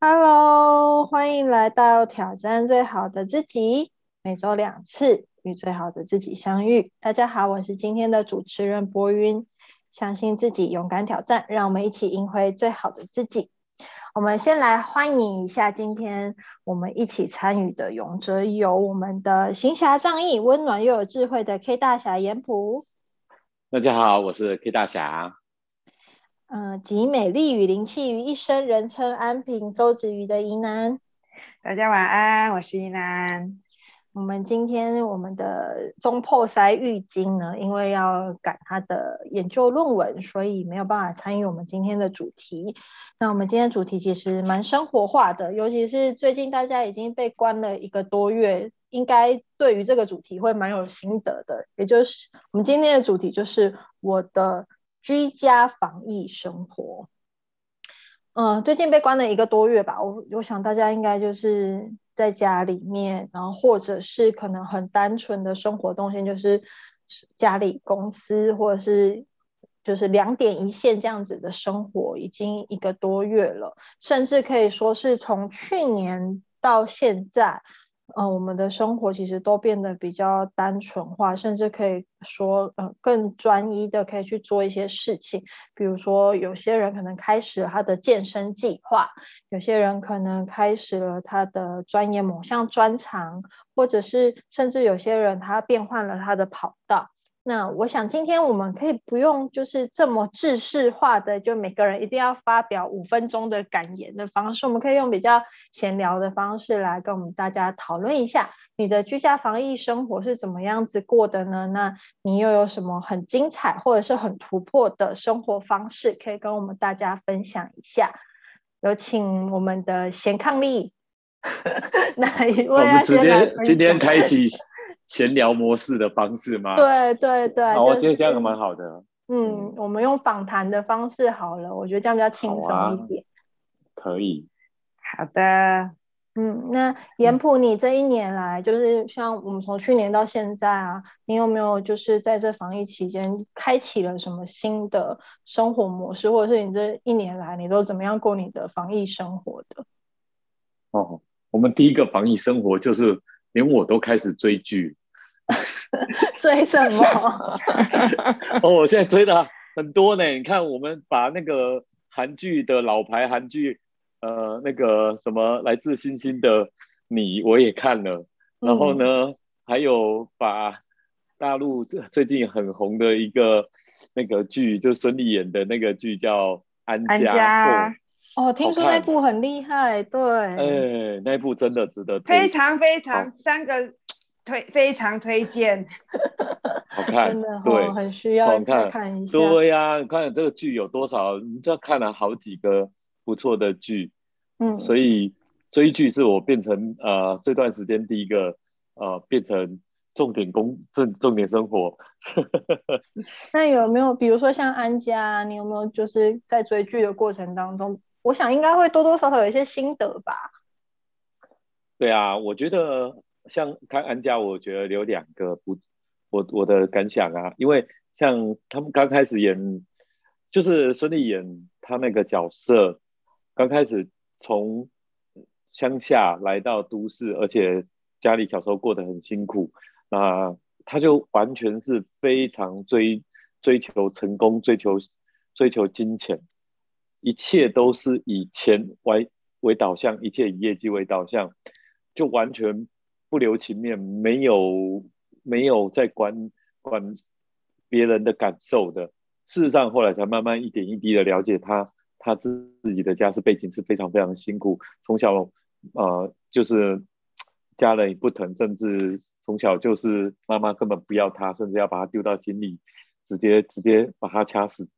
Hello，欢迎来到挑战最好的自己，每周两次与最好的自己相遇。大家好，我是今天的主持人博云。相信自己，勇敢挑战，让我们一起赢回最好的自己。我们先来欢迎一下今天我们一起参与的勇者，有我们的行侠仗义、温暖又有智慧的 K 大侠严普。大家好，我是 K 大侠。嗯，集美丽与灵气于一身，人称安平周子瑜的宜南。大家晚安，我是宜南。我们今天我们的中破塞玉晶呢，因为要赶他的研究论文，所以没有办法参与我们今天的主题。那我们今天主题其实蛮生活化的，尤其是最近大家已经被关了一个多月，应该对于这个主题会蛮有心得的。也就是我们今天的主题就是我的居家防疫生活。嗯，最近被关了一个多月吧，我我想大家应该就是。在家里面，然后或者是可能很单纯的生活动线，就是家里、公司，或者是就是两点一线这样子的生活，已经一个多月了，甚至可以说是从去年到现在。嗯，我们的生活其实都变得比较单纯化，甚至可以说，呃，更专一的可以去做一些事情。比如说，有些人可能开始了他的健身计划，有些人可能开始了他的专业某项专长，或者是甚至有些人他变换了他的跑道。那我想今天我们可以不用就是这么制式化的，就每个人一定要发表五分钟的感言的方式，我们可以用比较闲聊的方式来跟我们大家讨论一下你的居家防疫生活是怎么样子过的呢？那你又有什么很精彩或者是很突破的生活方式可以跟我们大家分享一下？有请我们的贤抗力，哪一位？我们直接今天开启。闲聊模式的方式吗？对对对，我觉得这样蛮好的。嗯，我们用访谈的方式好了，我觉得这样比较轻松一点。可以。好的。嗯，那严普，你这一年来，就是像我们从去年到现在啊，你有没有就是在这防疫期间开启了什么新的生活模式，或者是你这一年来你都怎么样过你的防疫生活的？哦，我们第一个防疫生活就是。连我都开始追剧，追什么？哦，我现在追的很多呢。你看，我们把那个韩剧的老牌韩剧，呃，那个什么来自星星的你，我也看了。然后呢，还有把大陆最近很红的一个那个剧，就孙俪演的那个剧叫《安家》。哦，听说那部很厉害，对，哎，那部真的值得，非常非常三个推，非常推荐，好看，真的，对，很需要看看一下。对呀，你看这个剧有多少，你就要看了好几个不错的剧，嗯，所以追剧是我变成呃这段时间第一个呃变成重点工重重点生活。那有没有比如说像安家，你有没有就是在追剧的过程当中？我想应该会多多少少有一些心得吧。对啊，我觉得像看安家，我觉得有两个不，我我的感想啊，因为像他们刚开始演，就是孙俪演他那个角色，刚开始从乡下来到都市，而且家里小时候过得很辛苦，那他就完全是非常追追求成功，追求追求金钱。一切都是以钱为为导向，一切以业绩为导向，就完全不留情面，没有没有在管管别人的感受的。事实上，后来才慢慢一点一滴的了解他，他自自己的家世背景是非常非常辛苦，从小呃就是家人也不疼，甚至从小就是妈妈根本不要他，甚至要把他丢到井里，直接直接把他掐死，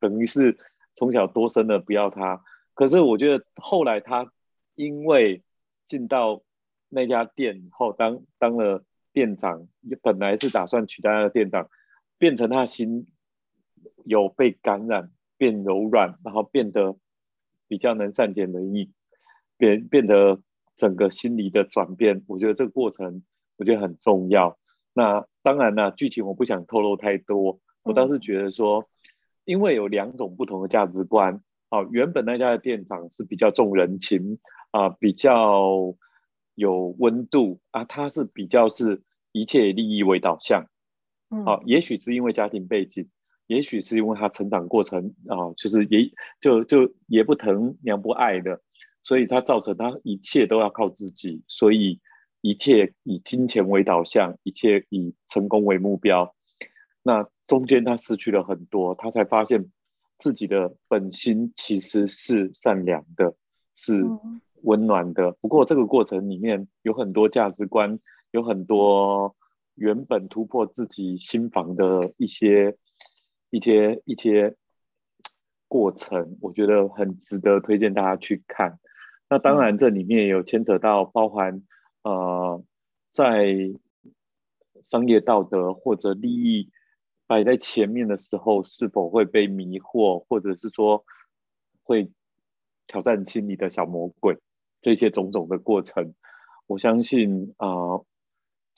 等于是。从小多生的不要他，可是我觉得后来他因为进到那家店以后，当当了店长，本来是打算取代他的店长，变成他心有被感染，变柔软，然后变得比较能善解人意，变变得整个心理的转变，我觉得这个过程我觉得很重要。那当然了，剧情我不想透露太多，我倒是觉得说。因为有两种不同的价值观，哦，原本那家的店长是比较重人情啊，比较有温度啊，他是比较是一切利益为导向。嗯，也许是因为家庭背景，也许是因为他成长过程啊，就是也就就爷不疼娘不爱的，所以他造成他一切都要靠自己，所以一切以金钱为导向，一切以成功为目标。那中间他失去了很多，他才发现自己的本心其实是善良的，是温暖的。不过这个过程里面有很多价值观，有很多。原本突破自己心房的一些、一些、一些过程，我觉得很值得推荐大家去看。那当然，这里面有牵扯到包含呃，在商业道德或者利益摆在前面的时候，是否会被迷惑，或者是说会挑战心里的小魔鬼，这些种种的过程，我相信啊。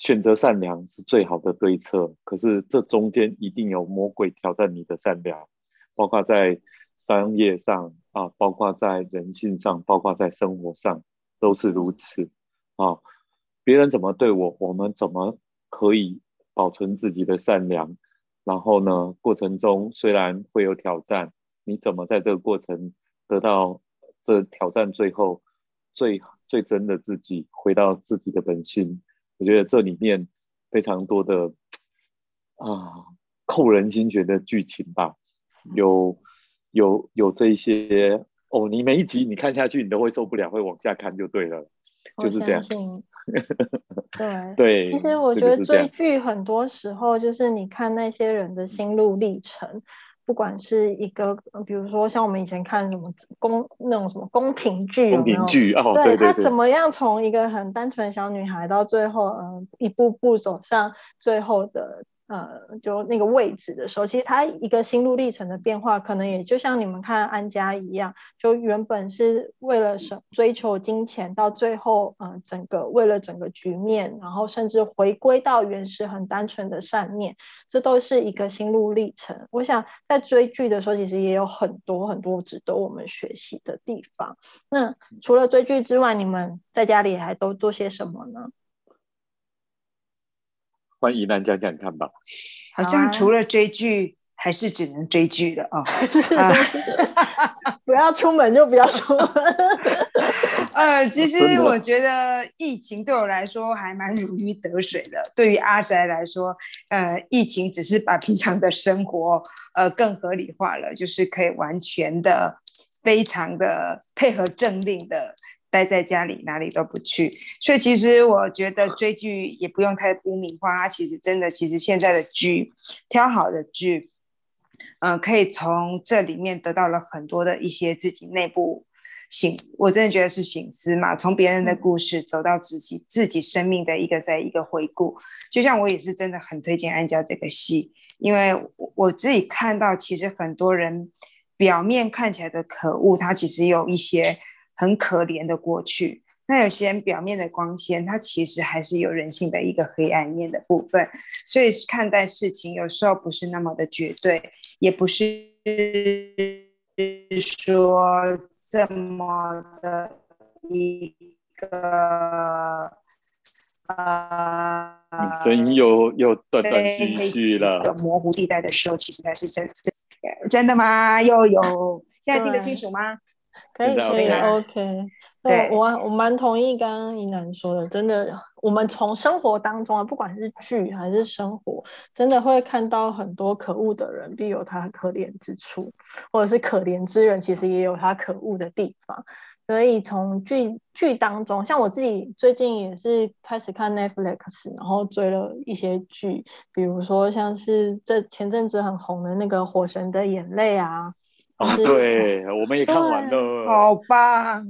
选择善良是最好的对策，可是这中间一定有魔鬼挑战你的善良，包括在商业上啊，包括在人性上，包括在生活上都是如此啊。别人怎么对我，我们怎么可以保存自己的善良？然后呢，过程中虽然会有挑战，你怎么在这个过程得到这挑战最后最最真的自己，回到自己的本心？我觉得这里面非常多的啊扣人心弦的剧情吧，有有有这一些哦，你每一集你看下去，你都会受不了，会往下看就对了，就是这样。对 对，其实我觉得追剧很多时候就是你看那些人的心路历程。不管是一个，比如说像我们以前看什么宫那种什么宫廷剧，宫廷剧哦，对他怎么样从一个很单纯小女孩到最后，嗯，一步步走向最后的。呃，就那个位置的时候，其实他一个心路历程的变化，可能也就像你们看安家一样，就原本是为了什追求金钱，到最后，呃，整个为了整个局面，然后甚至回归到原始很单纯的善念，这都是一个心路历程。我想在追剧的时候，其实也有很多很多值得我们学习的地方。那除了追剧之外，你们在家里还都做些什么呢？欢迎南讲讲看吧。好像除了追剧，还是只能追剧了啊。不要出门就不要出门。呃，其实我觉得疫情对我来说还蛮如鱼得水的。对于阿宅来说，呃，疫情只是把平常的生活呃更合理化了，就是可以完全的、非常的配合政令的。待在家里，哪里都不去，所以其实我觉得追剧也不用太污名化。它其实真的，其实现在的剧，挑好的剧，嗯，可以从这里面得到了很多的一些自己内部醒，我真的觉得是醒思嘛。从别人的故事走到自己自己生命的一个在一个回顾。就像我也是真的很推荐《安家》这个戏，因为我自己看到，其实很多人表面看起来的可恶，他其实有一些。很可怜的过去，那有些人表面的光鲜，他其实还是有人性的一个黑暗面的部分。所以看待事情有时候不是那么的绝对，也不是说这么的一个啊，声音又又断断续续了。模糊地带的时候，其实才是真真的吗？又有现在听得清楚吗？可以可以，OK。对我我蛮同意刚刚怡楠说的，真的，我们从生活当中啊，不管是剧还是生活，真的会看到很多可恶的人，必有他可怜之处，或者是可怜之人，其实也有他可恶的地方。所以从剧剧当中，像我自己最近也是开始看 Netflix，然后追了一些剧，比如说像是这前阵子很红的那个《火神的眼泪》啊。哦，对，我们也看完了，好棒。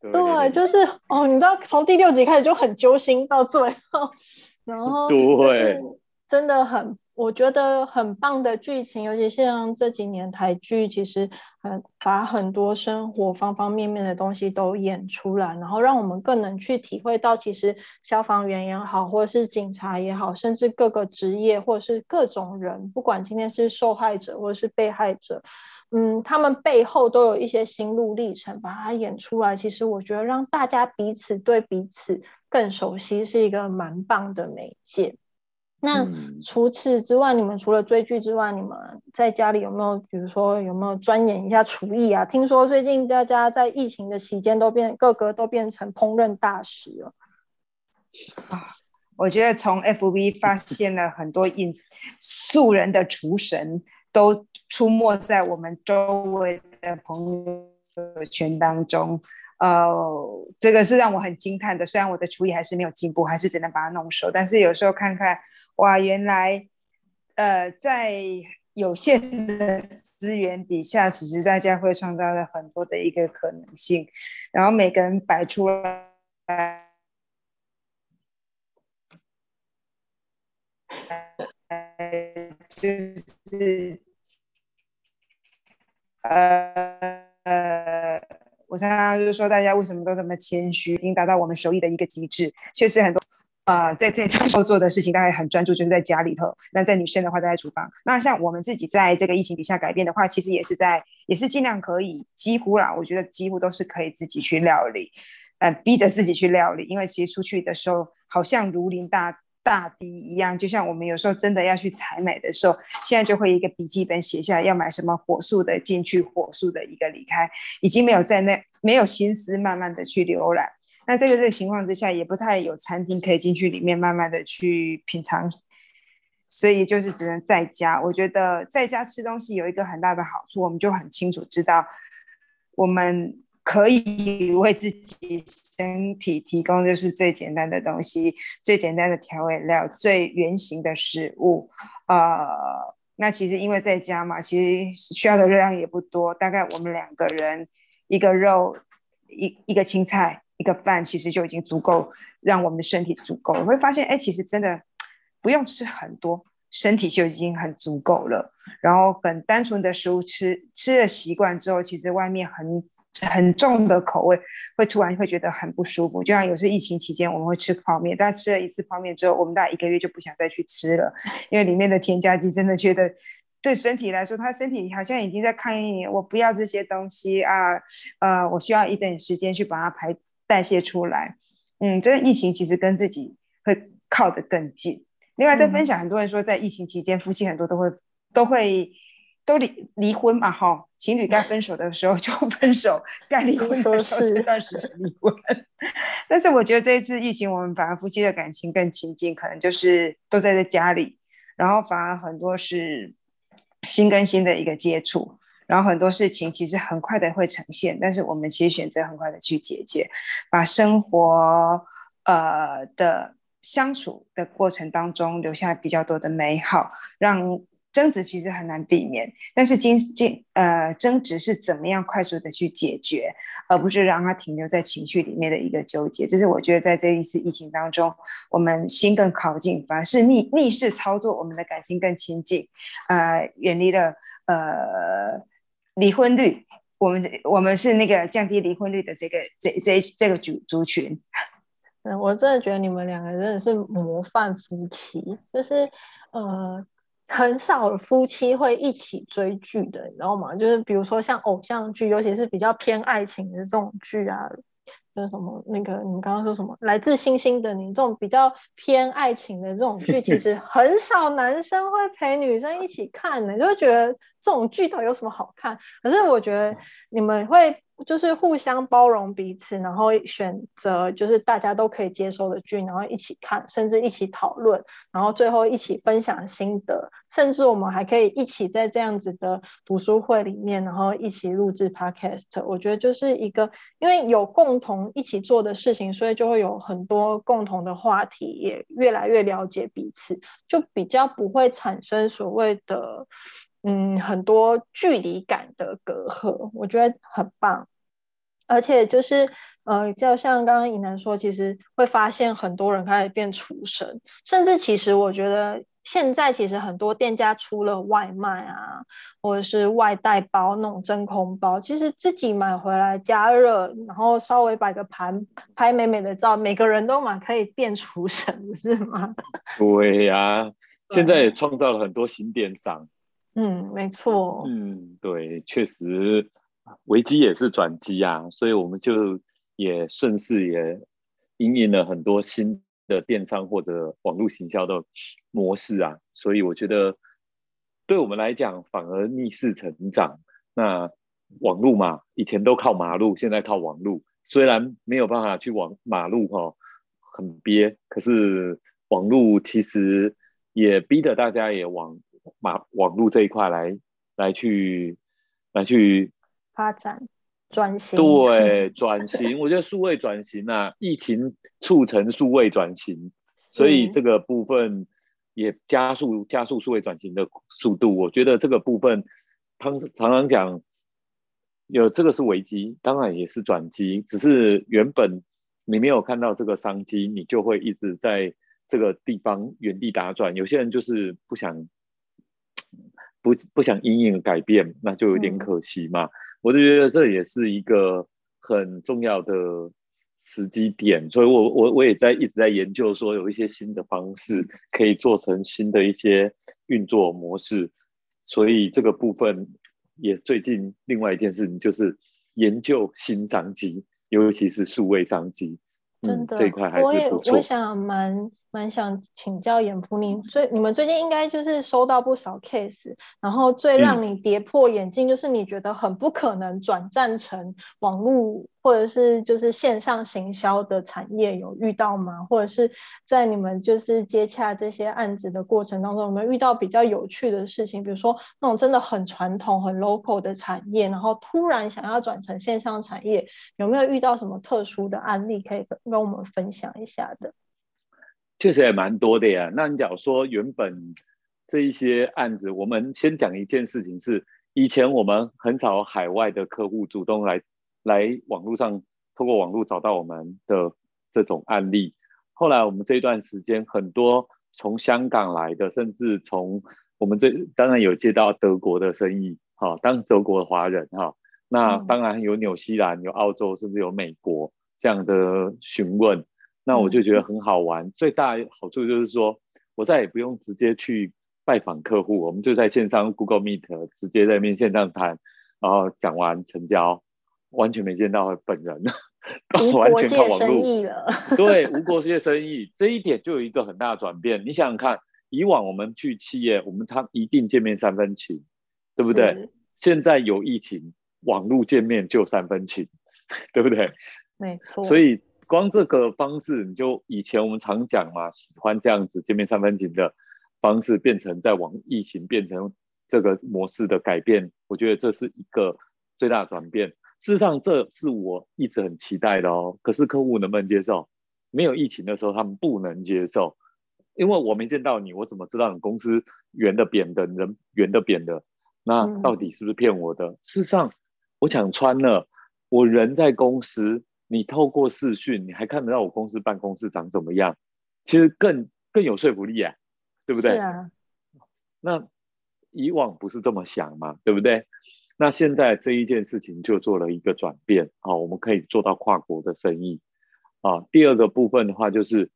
对，就是哦，你知道从第六集开始就很揪心到最后，然后对，真的很。我觉得很棒的剧情，尤其像这几年台剧，其实很把很多生活方方面面的东西都演出来，然后让我们更能去体会到，其实消防员也好，或者是警察也好，甚至各个职业或者是各种人，不管今天是受害者或者是被害者，嗯，他们背后都有一些心路历程，把它演出来。其实我觉得让大家彼此对彼此更熟悉，是一个蛮棒的媒介。那除此之外，你们除了追剧之外，你们在家里有没有，比如说有没有钻研一下厨艺啊？听说最近大家在疫情的期间都变，个个都变成烹饪大师了。啊，我觉得从 FB 发现了很多印素人的厨神，都出没在我们周围的朋友圈当中。呃，这个是让我很惊叹的。虽然我的厨艺还是没有进步，还是只能把它弄熟，但是有时候看看。哇，原来，呃，在有限的资源底下，其实大家会创造了很多的一个可能性，然后每个人摆出来，就是，呃，我常常就是说，大家为什么都这么谦虚，已经达到我们手艺的一个极致，确实很多。啊，在在操做的事情，大概很专注，就是在家里头。那在女生的话，在厨房。那像我们自己在这个疫情底下改变的话，其实也是在，也是尽量可以，几乎啦，我觉得几乎都是可以自己去料理，呃，逼着自己去料理。因为其实出去的时候，好像如临大大敌一样。就像我们有时候真的要去采买的时候，现在就会一个笔记本写下要买什么，火速的进去，火速的一个离开，已经没有在那没有心思慢慢的去浏览。那这个这个情况之下，也不太有餐厅可以进去里面慢慢的去品尝，所以就是只能在家。我觉得在家吃东西有一个很大的好处，我们就很清楚知道，我们可以为自己身体提供就是最简单的东西，最简单的调味料，最原形的食物。呃，那其实因为在家嘛，其实需要的热量也不多，大概我们两个人一个肉，一一个青菜。一个饭其实就已经足够让我们的身体足够，我会发现，哎，其实真的不用吃很多，身体就已经很足够了。然后很单纯的食物吃吃了习惯之后，其实外面很很重的口味会突然会觉得很不舒服。就像有时候疫情期间我们会吃泡面，但吃了一次泡面之后，我们大概一个月就不想再去吃了，因为里面的添加剂真的觉得对身体来说，他身体好像已经在抗议你，我不要这些东西啊，呃，我需要一点时间去把它排。代谢出来，嗯，这个疫情其实跟自己会靠得更近。另外，在分享，很多人说，在疫情期间，夫妻很多都会都会都离离婚嘛，哈，情侣该分手的时候就 分手，该离婚的时候这段时间离婚。但是，我觉得这一次疫情，我们反而夫妻的感情更亲近，可能就是都在在家里，然后反而很多是心跟心的一个接触。然后很多事情其实很快的会呈现，但是我们其实选择很快的去解决，把生活呃的相处的过程当中留下比较多的美好，让争执其实很难避免，但是经经呃争执是怎么样快速的去解决，而不是让它停留在情绪里面的一个纠结，这是我觉得在这一次疫情当中，我们心更靠近，反而是逆逆势操作，我们的感情更亲近，呃，远离了呃。离婚率，我们我们是那个降低离婚率的这个这这这个族族群。嗯，我真的觉得你们两个真的是模范夫妻，就是呃，很少夫妻会一起追剧的，你知道吗？就是比如说像偶像剧，尤其是比较偏爱情的这种剧啊。就是什么那个，你们刚刚说什么？来自星星的你这种比较偏爱情的这种剧，其实很少男生会陪女生一起看的，就会觉得这种剧到有什么好看？可是我觉得你们会。就是互相包容彼此，然后选择就是大家都可以接受的剧，然后一起看，甚至一起讨论，然后最后一起分享心得，甚至我们还可以一起在这样子的读书会里面，然后一起录制 podcast。我觉得就是一个，因为有共同一起做的事情，所以就会有很多共同的话题，也越来越了解彼此，就比较不会产生所谓的嗯很多距离感的隔阂，我觉得很棒。而且就是，呃，就像刚刚尹楠说，其实会发现很多人开始变厨神，甚至其实我觉得现在其实很多店家出了外卖啊，或者是外带包那种真空包，其实自己买回来加热，然后稍微摆个盘，拍美美的照，每个人都蛮可以变厨神，是吗？对呀，现在也创造了很多新电商。嗯，没错。嗯，对，确实危机也是转机啊，所以我们就也顺势也引领了很多新的电商或者网络行销的模式啊，所以我觉得对我们来讲反而逆势成长。那网络嘛，以前都靠马路，现在靠网络，虽然没有办法去网马路哈，很憋，可是网络其实也逼得大家也往。马网络这一块来来去来去发展转型，对转型，我觉得数位转型啊，疫情促成数位转型，所以这个部分也加速加速数位转型的速度。我觉得这个部分常常常讲有这个是危机，当然也是转机，只是原本你没有看到这个商机，你就会一直在这个地方原地打转。有些人就是不想。不不想因应改变，那就有点可惜嘛。我就觉得这也是一个很重要的时机点，所以我我我也在一直在研究，说有一些新的方式可以做成新的一些运作模式。所以这个部分也最近另外一件事情就是研究新商机，尤其是数位商机。真的，这一块还是我也我想蛮。蛮想请教严普，你最你们最近应该就是收到不少 case，然后最让你跌破眼镜，就是你觉得很不可能转战成网络或者是就是线上行销的产业，有遇到吗？或者是在你们就是接洽这些案子的过程当中，有没有遇到比较有趣的事情？比如说那种真的很传统、很 local 的产业，然后突然想要转成线上产业，有没有遇到什么特殊的案例可以跟我们分享一下的？确实也蛮多的呀。那你假如说原本这一些案子，我们先讲一件事情是，以前我们很少海外的客户主动来来网络上，透过网络找到我们的这种案例。后来我们这一段时间，很多从香港来的，甚至从我们这当然有接到德国的生意，哈，当德国的华人哈，那当然有纽西兰、有澳洲，甚至有美国这样的询问。那我就觉得很好玩，最大好处就是说，我再也不用直接去拜访客户，我们就在线上 Google Meet 直接在面线上谈，然后讲完成交，完全没见到本人，完全靠网络了。对，无国界生意这一点就有一个很大的转变。你想想看，以往我们去企业，我们他一定见面三分情，对不对？现在有疫情，网络见面就三分情，对不对？没错。所以。光这个方式，你就以前我们常讲嘛，喜欢这样子见面三分情的方式，变成在往疫情变成这个模式的改变，我觉得这是一个最大的转变。事实上，这是我一直很期待的哦。可是客户能不能接受？没有疫情的时候，他们不能接受，因为我没见到你，我怎么知道你公司圆的扁的，人圆的扁的？那到底是不是骗我的？事实上，我想穿了，我人在公司。你透过视讯，你还看得到我公司办公室长怎么样？其实更更有说服力啊，对不对？是啊。那以往不是这么想嘛，对不对？那现在这一件事情就做了一个转变啊，我们可以做到跨国的生意啊。第二个部分的话，就是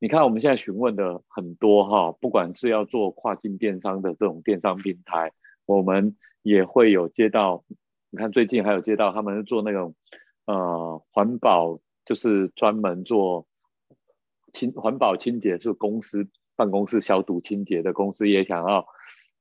你看我们现在询问的很多哈，不管是要做跨境电商的这种电商平台，我们也会有接到。你看最近还有接到他们做那种。呃，环保就是专门做清环保清洁，是公司办公室消毒清洁的公司，也想要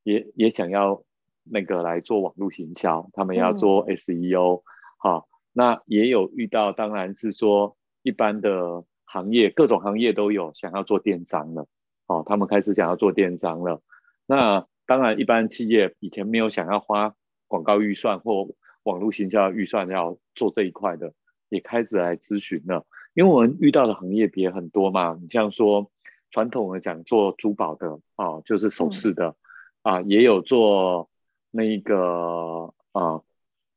也也想要那个来做网络行销，他们要做 SEO，好，那也有遇到，当然是说一般的行业，各种行业都有想要做电商了，好，他们开始想要做电商了。那当然，一般企业以前没有想要花广告预算或。网络行销预算要做这一块的，也开始来咨询了。因为我们遇到的行业别很多嘛，你像说传统的讲做珠宝的啊，就是首饰的啊，也有做那个啊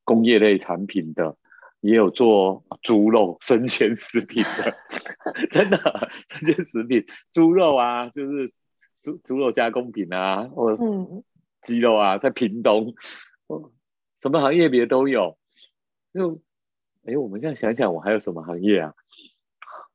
工业类产品的，也有做猪肉生鲜食品的，真的生鲜食品猪肉啊，就是猪猪肉加工品啊，或者鸡肉啊，在屏东。什么行业别都有，就哎，我们现在想想，我还有什么行业啊？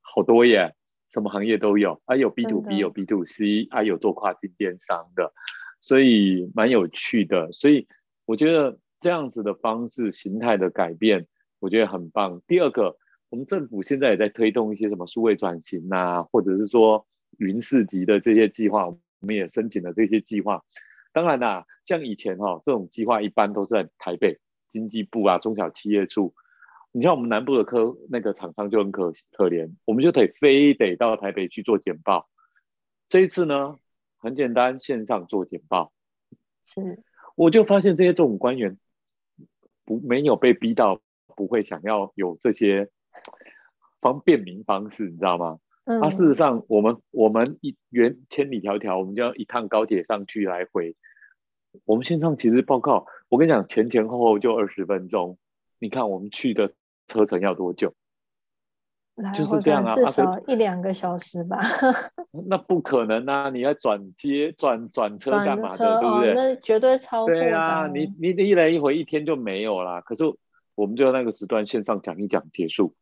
好多耶，什么行业都有，啊有 B to B，有 B to C，啊有做跨境电商的，所以蛮有趣的。所以我觉得这样子的方式形态的改变，我觉得很棒。第二个，我们政府现在也在推动一些什么数位转型啊，或者是说云市级的这些计划，我们也申请了这些计划。当然啦，像以前哈，这种计划一般都是在台北经济部啊、中小企业处。你像我们南部的科那个厂商就很可可怜，我们就得非得到台北去做简报。这一次呢，很简单，线上做简报。是，我就发现这些政府官员不没有被逼到不会想要有这些方便民方式，你知道吗？嗯。啊，事实上，我们我们一远千里迢迢，我们就要一趟高铁上去来回。我们线上其实报告，我跟你讲，前前后后就二十分钟。你看我们去的。车程要多久？就是这样啊，至少一两个小时吧。那不可能啊！你要转接转转车干嘛的？对不对？那绝对超对啊！你你一来一回一天就没有啦。可是我们就那个时段线上讲一讲结束。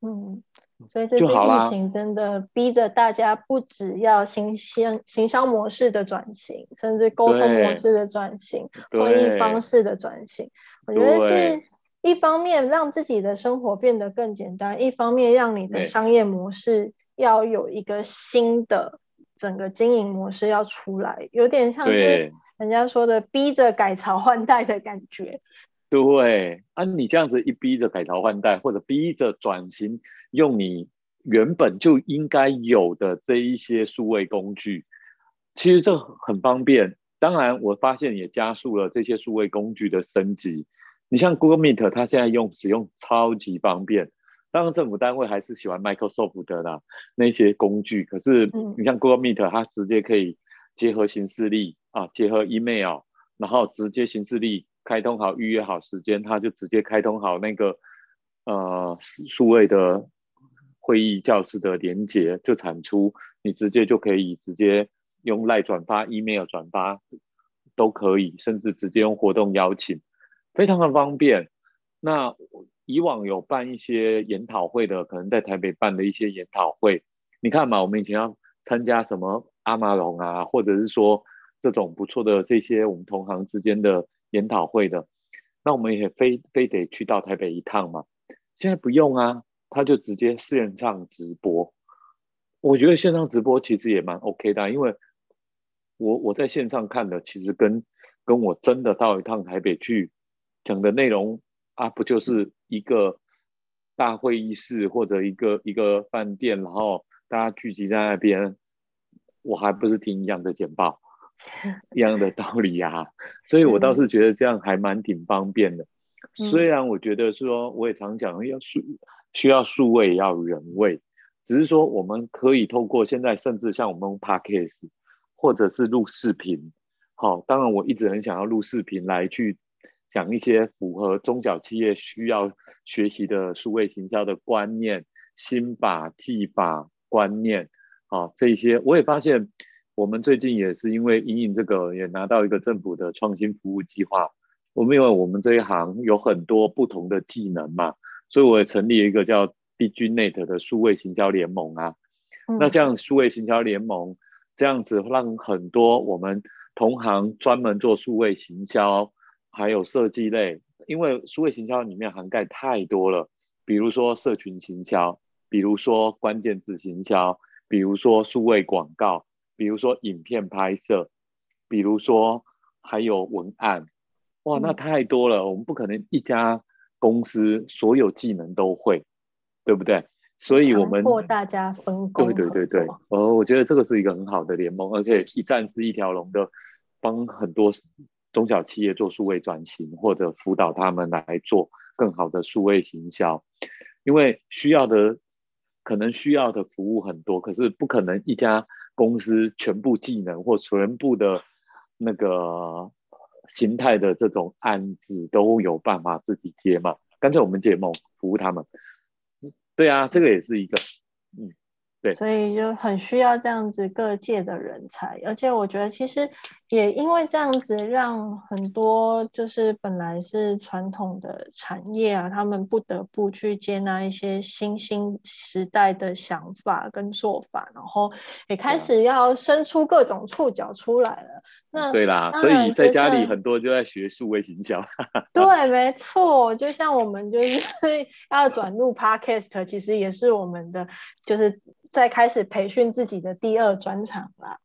嗯，所以这次疫情真的逼着大家不只要行行行销模式的转型，甚至沟通模式的转型、会议方式的转型。我觉得是。一方面让自己的生活变得更简单，一方面让你的商业模式要有一个新的整个经营模式要出来，有点像是人家说的逼着改朝换代的感觉。对啊，你这样子一逼着改朝换代，或者逼着转型，用你原本就应该有的这一些数位工具，其实这很方便。当然，我发现也加速了这些数位工具的升级。你像 Google Meet，它现在用使用超级方便。当然，政府单位还是喜欢 Microsoft 的啦那些工具。可是，你像 Google Meet，它直接可以结合行事历啊，结合 email，然后直接行事历开通好，预约好时间，他就直接开通好那个呃数位的会议教室的连接，就产出。你直接就可以直接用赖转发、email 转发都可以，甚至直接用活动邀请。非常的方便。那以往有办一些研讨会的，可能在台北办的一些研讨会，你看嘛，我们以前要参加什么阿玛龙啊，或者是说这种不错的这些我们同行之间的研讨会的，那我们也非非得去到台北一趟嘛。现在不用啊，他就直接线上直播。我觉得线上直播其实也蛮 OK 的，因为我我在线上看的，其实跟跟我真的到一趟台北去。讲的内容啊，不就是一个大会议室或者一个一个饭店，然后大家聚集在那边，我还不是听一样的简报，一样的道理呀。所以我倒是觉得这样还蛮挺方便的。虽然我觉得说，我也常讲要数需要数位要人位，只是说我们可以透过现在甚至像我们 podcast 或者是录视频，好，当然我一直很想要录视频来去。讲一些符合中小企业需要学习的数位行销的观念、心法、技法、观念，啊，这些我也发现，我们最近也是因为隐隐这个也拿到一个政府的创新服务计划。我们因为我们这一行有很多不同的技能嘛，所以我也成立了一个叫 DGNet 的数位行销联盟啊。那像数位行销联盟这样子，让很多我们同行专门做数位行销。还有设计类，因为数位行销里面涵盖太多了，比如说社群行销，比如说关键字行销，比如说数位广告，比如说影片拍摄，比如说还有文案，哇，那太多了，我们不可能一家公司所有技能都会，对不对？所以我们迫大家分工，对对对对，呃，我觉得这个是一个很好的联盟，而且一站式一条龙的，帮很多。中小企业做数位转型，或者辅导他们来做更好的数位行销，因为需要的可能需要的服务很多，可是不可能一家公司全部技能或全部的那个形态的这种案子都有办法自己接嘛？干脆我们解梦服务他们。对啊，这个也是一个，嗯。对所以就很需要这样子各界的人才，而且我觉得其实也因为这样子，让很多就是本来是传统的产业啊，他们不得不去接纳一些新兴时代的想法跟做法，然后也开始要伸出各种触角出来了。那对啦，所以在家里很多就在学数位行销。对，没错，就像我们就是 要转入 Podcast，其实也是我们的就是在开始培训自己的第二专场啦。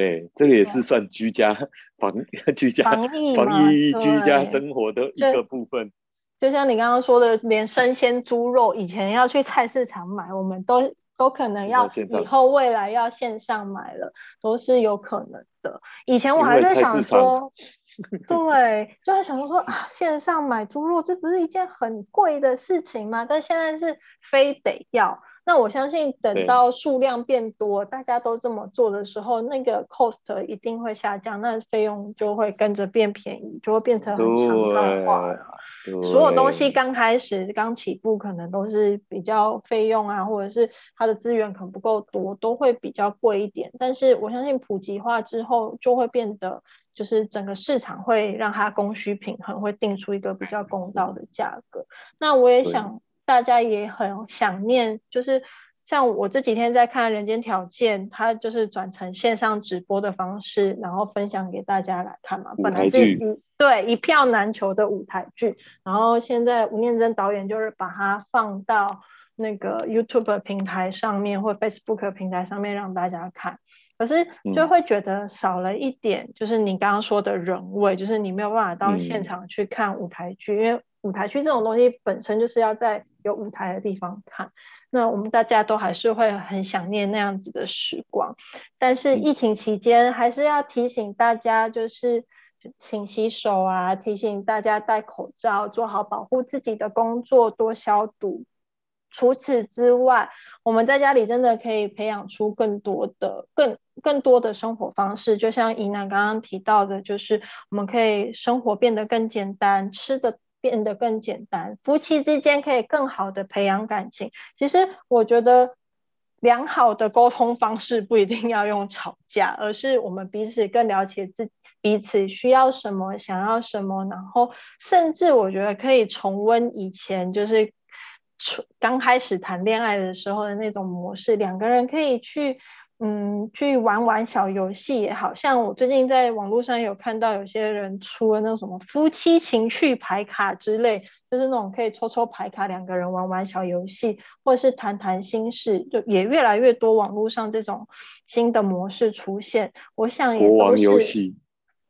对，这个也是算居家防居家防疫防疫居家生活的一个部分。就像你刚刚说的，连生鲜猪肉以前要去菜市场买，我们都都可能要以后未来要线上买了，都是有可能的。以前我还在想说，对，就在想说说啊，线上买猪肉这不是一件很贵的事情吗？但现在是非得要。那我相信，等到数量变多，大家都这么做的时候，那个 cost 一定会下降，那费用就会跟着变便宜，就会变成很常态化了。所有东西刚开始刚起步，可能都是比较费用啊，或者是它的资源可能不够多，都会比较贵一点。但是我相信普及化之后，就会变得就是整个市场会让它供需平衡，会定出一个比较公道的价格。那我也想。大家也很想念，就是像我这几天在看《人间条件》，它就是转成线上直播的方式，然后分享给大家来看嘛。本来是一对一票难求的舞台剧，然后现在吴念真导演就是把它放到那个 YouTube 平台上面或 Facebook 平台上面让大家看，可是就会觉得少了一点，就是你刚刚说的人味，就是你没有办法到现场去看舞台剧，因为。舞台剧这种东西本身就是要在有舞台的地方看，那我们大家都还是会很想念那样子的时光。但是疫情期间还是要提醒大家，就是勤洗手啊，提醒大家戴口罩，做好保护自己的工作，多消毒。除此之外，我们在家里真的可以培养出更多的、更更多的生活方式。就像怡南刚刚提到的，就是我们可以生活变得更简单，吃的。变得更简单，夫妻之间可以更好的培养感情。其实我觉得，良好的沟通方式不一定要用吵架，而是我们彼此更了解自彼此需要什么，想要什么，然后甚至我觉得可以重温以前就是刚开始谈恋爱的时候的那种模式，两个人可以去。嗯，去玩玩小游戏也好像我最近在网络上有看到有些人出了那种什么夫妻情趣牌卡之类，就是那种可以抽抽牌卡，两个人玩玩小游戏，或者是谈谈心事，就也越来越多网络上这种新的模式出现。我想也都是。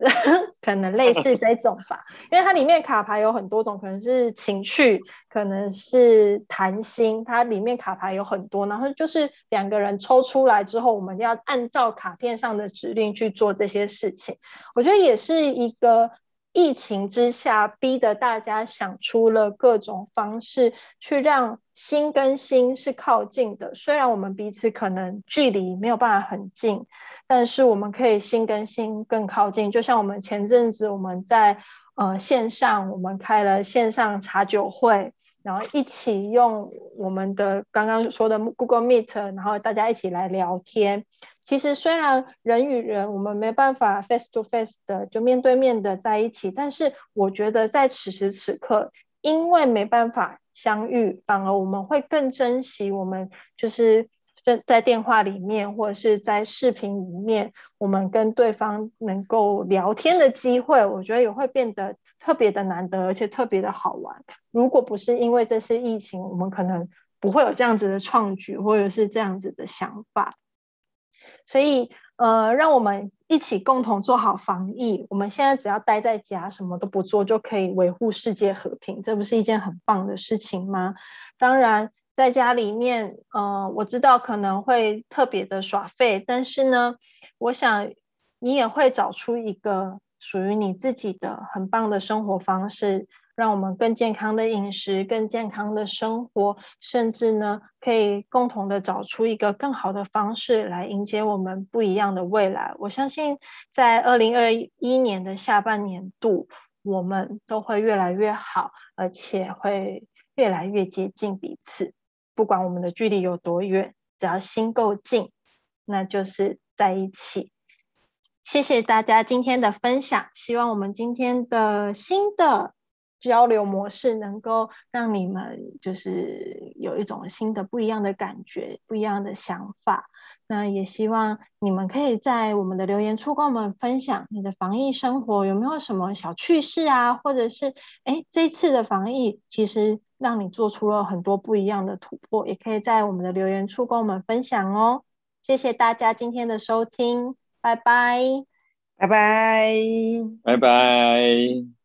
可能类似这种吧，因为它里面卡牌有很多种，可能是情趣，可能是谈心，它里面卡牌有很多，然后就是两个人抽出来之后，我们要按照卡片上的指令去做这些事情。我觉得也是一个。疫情之下，逼得大家想出了各种方式，去让心跟心是靠近的。虽然我们彼此可能距离没有办法很近，但是我们可以心跟心更靠近。就像我们前阵子我们在呃线上，我们开了线上茶酒会。然后一起用我们的刚刚说的 Google Meet，然后大家一起来聊天。其实虽然人与人我们没办法 face to face 的就面对面的在一起，但是我觉得在此时此刻，因为没办法相遇，反而我们会更珍惜我们就是。在在电话里面，或者是在视频里面，我们跟对方能够聊天的机会，我觉得也会变得特别的难得，而且特别的好玩。如果不是因为这次疫情，我们可能不会有这样子的创举，或者是这样子的想法。所以，呃，让我们一起共同做好防疫。我们现在只要待在家，什么都不做，就可以维护世界和平，这不是一件很棒的事情吗？当然。在家里面，嗯，我知道可能会特别的耍废，但是呢，我想你也会找出一个属于你自己的很棒的生活方式，让我们更健康的饮食、更健康的生活，甚至呢，可以共同的找出一个更好的方式来迎接我们不一样的未来。我相信，在二零二一年的下半年度，我们都会越来越好，而且会越来越接近彼此。不管我们的距离有多远，只要心够近，那就是在一起。谢谢大家今天的分享，希望我们今天的新的交流模式能够让你们就是有一种新的不一样的感觉，不一样的想法。那也希望你们可以在我们的留言处跟我们分享你的防疫生活有没有什么小趣事啊，或者是哎这次的防疫其实让你做出了很多不一样的突破，也可以在我们的留言处跟我们分享哦。谢谢大家今天的收听，拜拜，拜拜，拜拜。